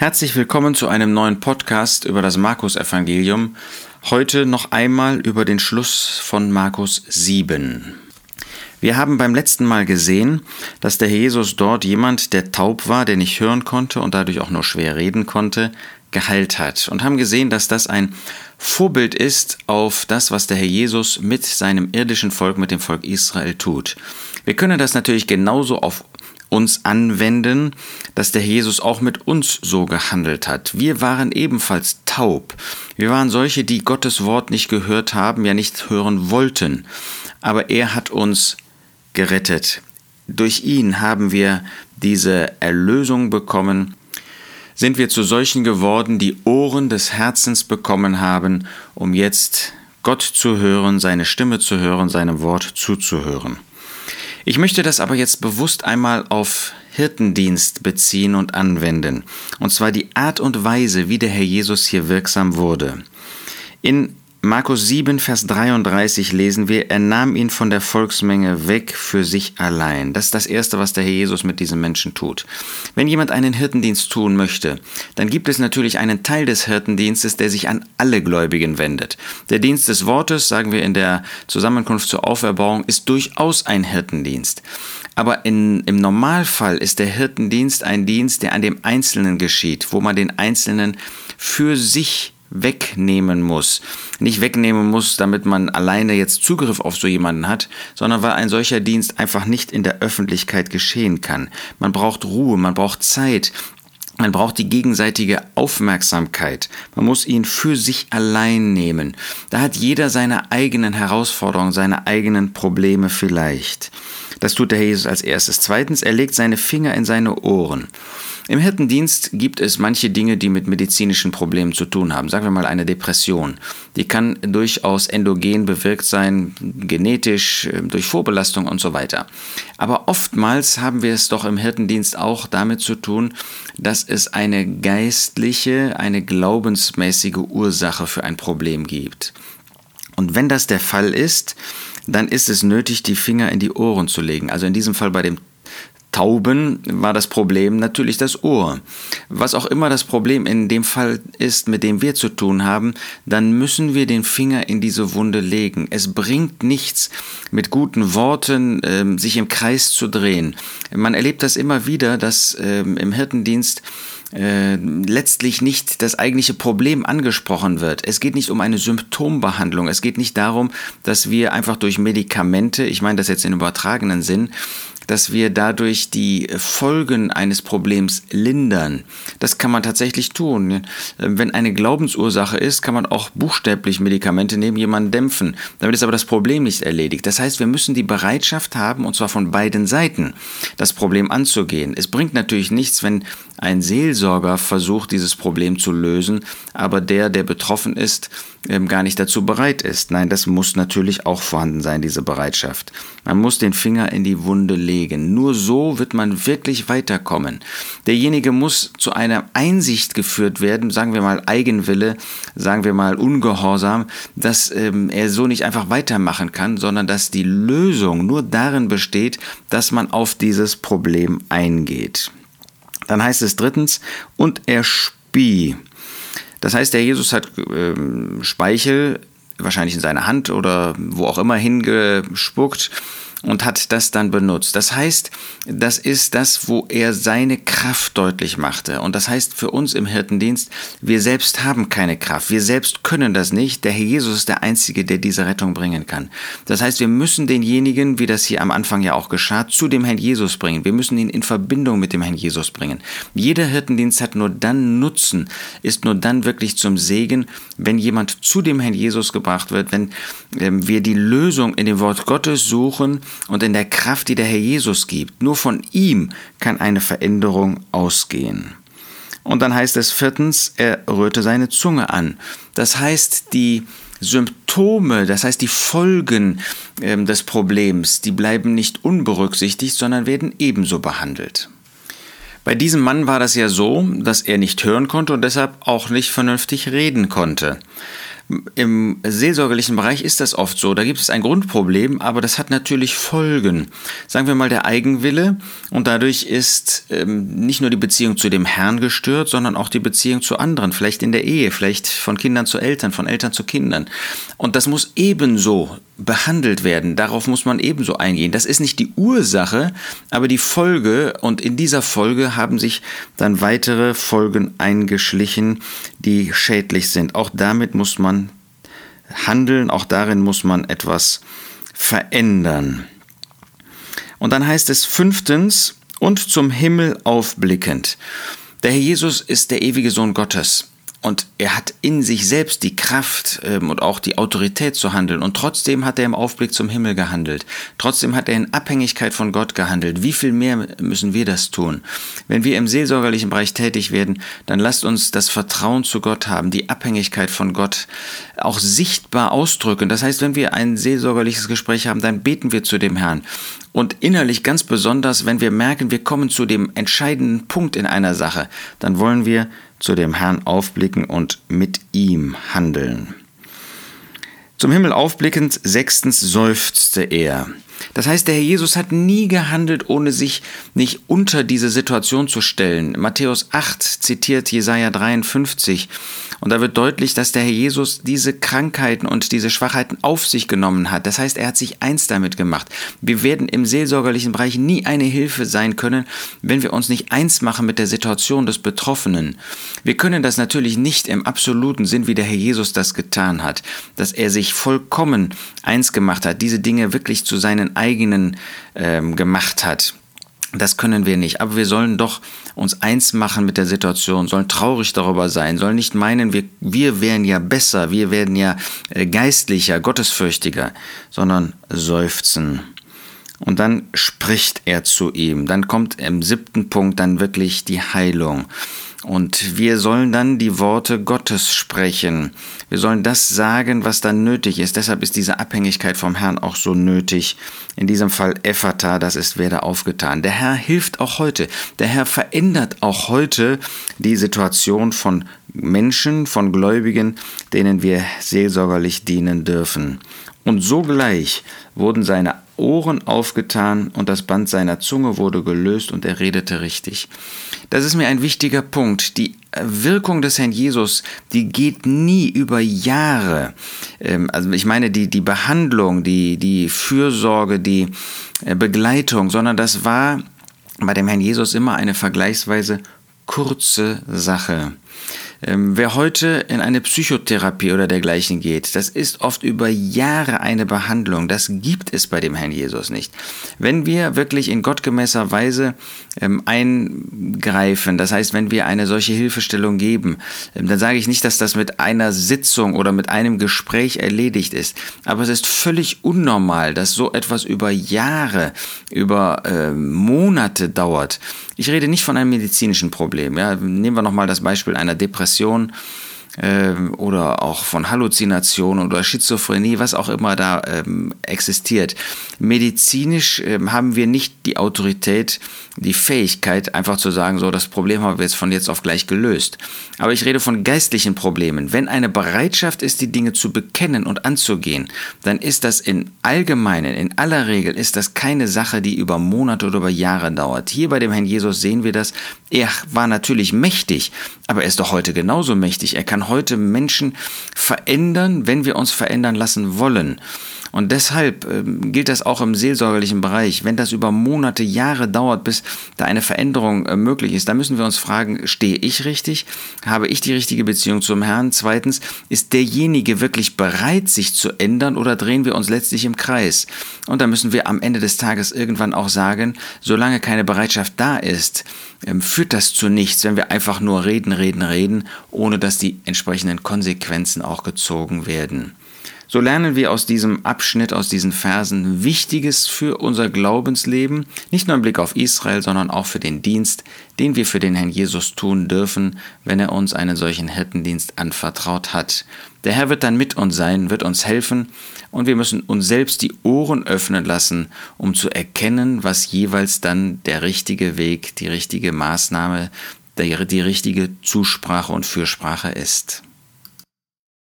Herzlich willkommen zu einem neuen Podcast über das Markus-Evangelium. Heute noch einmal über den Schluss von Markus 7. Wir haben beim letzten Mal gesehen, dass der Jesus dort jemand, der taub war, der nicht hören konnte und dadurch auch nur schwer reden konnte, geheilt hat und haben gesehen, dass das ein Vorbild ist auf das, was der Herr Jesus mit seinem irdischen Volk, mit dem Volk Israel tut. Wir können das natürlich genauso auf uns anwenden, dass der Jesus auch mit uns so gehandelt hat. Wir waren ebenfalls taub. Wir waren solche, die Gottes Wort nicht gehört haben, ja nicht hören wollten. Aber er hat uns gerettet. Durch ihn haben wir diese Erlösung bekommen, sind wir zu solchen geworden, die Ohren des Herzens bekommen haben, um jetzt Gott zu hören, seine Stimme zu hören, seinem Wort zuzuhören. Ich möchte das aber jetzt bewusst einmal auf Hirtendienst beziehen und anwenden, und zwar die Art und Weise, wie der Herr Jesus hier wirksam wurde. In Markus 7, Vers 33 lesen wir, er nahm ihn von der Volksmenge weg für sich allein. Das ist das Erste, was der Herr Jesus mit diesem Menschen tut. Wenn jemand einen Hirtendienst tun möchte, dann gibt es natürlich einen Teil des Hirtendienstes, der sich an alle Gläubigen wendet. Der Dienst des Wortes, sagen wir in der Zusammenkunft zur Auferbauung, ist durchaus ein Hirtendienst. Aber in, im Normalfall ist der Hirtendienst ein Dienst, der an dem Einzelnen geschieht, wo man den Einzelnen für sich wegnehmen muss. Nicht wegnehmen muss, damit man alleine jetzt Zugriff auf so jemanden hat, sondern weil ein solcher Dienst einfach nicht in der Öffentlichkeit geschehen kann. Man braucht Ruhe, man braucht Zeit, man braucht die gegenseitige Aufmerksamkeit. Man muss ihn für sich allein nehmen. Da hat jeder seine eigenen Herausforderungen, seine eigenen Probleme vielleicht. Das tut der Herr Jesus als erstes. Zweitens, er legt seine Finger in seine Ohren. Im Hirtendienst gibt es manche Dinge, die mit medizinischen Problemen zu tun haben. Sagen wir mal eine Depression. Die kann durchaus endogen bewirkt sein, genetisch, äh, durch Vorbelastung und so weiter. Aber oftmals haben wir es doch im Hirtendienst auch damit zu tun, dass es eine geistliche, eine glaubensmäßige Ursache für ein Problem gibt. Und wenn das der Fall ist, dann ist es nötig, die Finger in die Ohren zu legen. Also in diesem Fall bei dem Tauben war das Problem natürlich das Ohr. Was auch immer das Problem in dem Fall ist, mit dem wir zu tun haben, dann müssen wir den Finger in diese Wunde legen. Es bringt nichts, mit guten Worten äh, sich im Kreis zu drehen. Man erlebt das immer wieder, dass äh, im Hirtendienst äh, letztlich nicht das eigentliche Problem angesprochen wird. Es geht nicht um eine Symptombehandlung. Es geht nicht darum, dass wir einfach durch Medikamente, ich meine das jetzt in übertragenen Sinn, dass wir dadurch die Folgen eines Problems lindern. Das kann man tatsächlich tun. Wenn eine Glaubensursache ist, kann man auch buchstäblich Medikamente nehmen, jemanden dämpfen. Damit ist aber das Problem nicht erledigt. Das heißt, wir müssen die Bereitschaft haben, und zwar von beiden Seiten, das Problem anzugehen. Es bringt natürlich nichts, wenn ein Seelsorger versucht, dieses Problem zu lösen, aber der, der betroffen ist, ähm, gar nicht dazu bereit ist. Nein, das muss natürlich auch vorhanden sein, diese Bereitschaft. Man muss den Finger in die Wunde legen. Nur so wird man wirklich weiterkommen. Derjenige muss zu einer Einsicht geführt werden, sagen wir mal Eigenwille, sagen wir mal Ungehorsam, dass ähm, er so nicht einfach weitermachen kann, sondern dass die Lösung nur darin besteht, dass man auf dieses Problem eingeht. Dann heißt es drittens, und er spie. Das heißt, der Jesus hat ähm, Speichel wahrscheinlich in seine Hand oder wo auch immer hingespuckt und hat das dann benutzt. Das heißt, das ist das, wo er seine Kraft deutlich machte. Und das heißt für uns im Hirtendienst, wir selbst haben keine Kraft. Wir selbst können das nicht. Der Herr Jesus ist der Einzige, der diese Rettung bringen kann. Das heißt, wir müssen denjenigen, wie das hier am Anfang ja auch geschah, zu dem Herrn Jesus bringen. Wir müssen ihn in Verbindung mit dem Herrn Jesus bringen. Jeder Hirtendienst hat nur dann Nutzen, ist nur dann wirklich zum Segen, wenn jemand zu dem Herrn Jesus gebracht wird, wenn äh, wir die Lösung in dem Wort Gottes suchen, und in der Kraft, die der Herr Jesus gibt. Nur von ihm kann eine Veränderung ausgehen. Und dann heißt es viertens, er rührte seine Zunge an. Das heißt, die Symptome, das heißt die Folgen äh, des Problems, die bleiben nicht unberücksichtigt, sondern werden ebenso behandelt. Bei diesem Mann war das ja so, dass er nicht hören konnte und deshalb auch nicht vernünftig reden konnte. Im seelsorgerlichen Bereich ist das oft so. Da gibt es ein Grundproblem, aber das hat natürlich Folgen. Sagen wir mal der Eigenwille und dadurch ist ähm, nicht nur die Beziehung zu dem Herrn gestört, sondern auch die Beziehung zu anderen, vielleicht in der Ehe, vielleicht von Kindern zu Eltern, von Eltern zu Kindern. Und das muss ebenso behandelt werden. Darauf muss man ebenso eingehen. Das ist nicht die Ursache, aber die Folge. Und in dieser Folge haben sich dann weitere Folgen eingeschlichen, die schädlich sind. Auch damit muss man handeln, auch darin muss man etwas verändern. Und dann heißt es fünftens, und zum Himmel aufblickend. Der Herr Jesus ist der ewige Sohn Gottes. Und er hat in sich selbst die Kraft ähm, und auch die Autorität zu handeln. Und trotzdem hat er im Aufblick zum Himmel gehandelt. Trotzdem hat er in Abhängigkeit von Gott gehandelt. Wie viel mehr müssen wir das tun? Wenn wir im seelsorgerlichen Bereich tätig werden, dann lasst uns das Vertrauen zu Gott haben, die Abhängigkeit von Gott auch sichtbar ausdrücken. Das heißt, wenn wir ein seelsorgerliches Gespräch haben, dann beten wir zu dem Herrn. Und innerlich ganz besonders, wenn wir merken, wir kommen zu dem entscheidenden Punkt in einer Sache, dann wollen wir zu dem Herrn aufblicken und mit ihm handeln. Zum Himmel aufblickend, sechstens seufzte er. Das heißt, der Herr Jesus hat nie gehandelt, ohne sich nicht unter diese Situation zu stellen. Matthäus 8 zitiert Jesaja 53. Und da wird deutlich, dass der Herr Jesus diese Krankheiten und diese Schwachheiten auf sich genommen hat. Das heißt, er hat sich eins damit gemacht. Wir werden im seelsorgerlichen Bereich nie eine Hilfe sein können, wenn wir uns nicht eins machen mit der Situation des Betroffenen. Wir können das natürlich nicht im absoluten Sinn, wie der Herr Jesus das getan hat, dass er sich vollkommen eins gemacht hat, diese Dinge wirklich zu seinen eigenen ähm, gemacht hat. Das können wir nicht. Aber wir sollen doch uns eins machen mit der Situation, sollen traurig darüber sein, sollen nicht meinen, wir, wir wären ja besser, wir werden ja äh, geistlicher, gottesfürchtiger, sondern seufzen. Und dann spricht er zu ihm. Dann kommt im siebten Punkt dann wirklich die Heilung. Und wir sollen dann die Worte Gottes sprechen. Wir sollen das sagen, was dann nötig ist. Deshalb ist diese Abhängigkeit vom Herrn auch so nötig. In diesem Fall Ephata, das ist werde aufgetan. Der Herr hilft auch heute. Der Herr verändert auch heute die Situation von Menschen, von Gläubigen, denen wir seelsorgerlich dienen dürfen. Und sogleich wurden seine Ohren aufgetan und das Band seiner Zunge wurde gelöst und er redete richtig. Das ist mir ein wichtiger Punkt. Die Wirkung des Herrn Jesus, die geht nie über Jahre. Ähm, also ich meine die, die Behandlung, die, die Fürsorge, die äh, Begleitung, sondern das war bei dem Herrn Jesus immer eine vergleichsweise kurze Sache. Ähm, wer heute in eine Psychotherapie oder dergleichen geht, das ist oft über Jahre eine Behandlung. Das gibt es bei dem Herrn Jesus nicht. Wenn wir wirklich in gottgemäßer Weise ähm, eingreifen, das heißt, wenn wir eine solche Hilfestellung geben, ähm, dann sage ich nicht, dass das mit einer Sitzung oder mit einem Gespräch erledigt ist. Aber es ist völlig unnormal, dass so etwas über Jahre, über äh, Monate dauert. Ich rede nicht von einem medizinischen Problem. Ja. Nehmen wir nochmal das Beispiel einer Depression ähm, oder auch von Halluzinationen oder Schizophrenie, was auch immer da ähm, existiert. Medizinisch ähm, haben wir nicht die Autorität, die Fähigkeit, einfach zu sagen, so, das Problem haben wir jetzt von jetzt auf gleich gelöst. Aber ich rede von geistlichen Problemen. Wenn eine Bereitschaft ist, die Dinge zu bekennen und anzugehen, dann ist das in allgemeinen, in aller Regel, ist das keine Sache, die über Monate oder über Jahre dauert. Hier bei dem Herrn Jesus sehen wir das. Er war natürlich mächtig, aber er ist doch heute genauso mächtig. Er kann heute Menschen verändern, wenn wir uns verändern lassen wollen. Und deshalb äh, gilt das auch im seelsorgerlichen Bereich. Wenn das über Monate, Jahre dauert, bis da eine Veränderung äh, möglich ist, dann müssen wir uns fragen, stehe ich richtig? Habe ich die richtige Beziehung zum Herrn? Zweitens, ist derjenige wirklich bereit, sich zu ändern oder drehen wir uns letztlich im Kreis? Und da müssen wir am Ende des Tages irgendwann auch sagen, solange keine Bereitschaft da ist, ähm, führt das zu nichts, wenn wir einfach nur reden, reden, reden, ohne dass die entsprechenden Konsequenzen auch gezogen werden. So lernen wir aus diesem Abschnitt, aus diesen Versen Wichtiges für unser Glaubensleben, nicht nur im Blick auf Israel, sondern auch für den Dienst, den wir für den Herrn Jesus tun dürfen, wenn er uns einen solchen Hirtendienst anvertraut hat. Der Herr wird dann mit uns sein, wird uns helfen und wir müssen uns selbst die Ohren öffnen lassen, um zu erkennen, was jeweils dann der richtige Weg, die richtige Maßnahme, die richtige Zusprache und Fürsprache ist.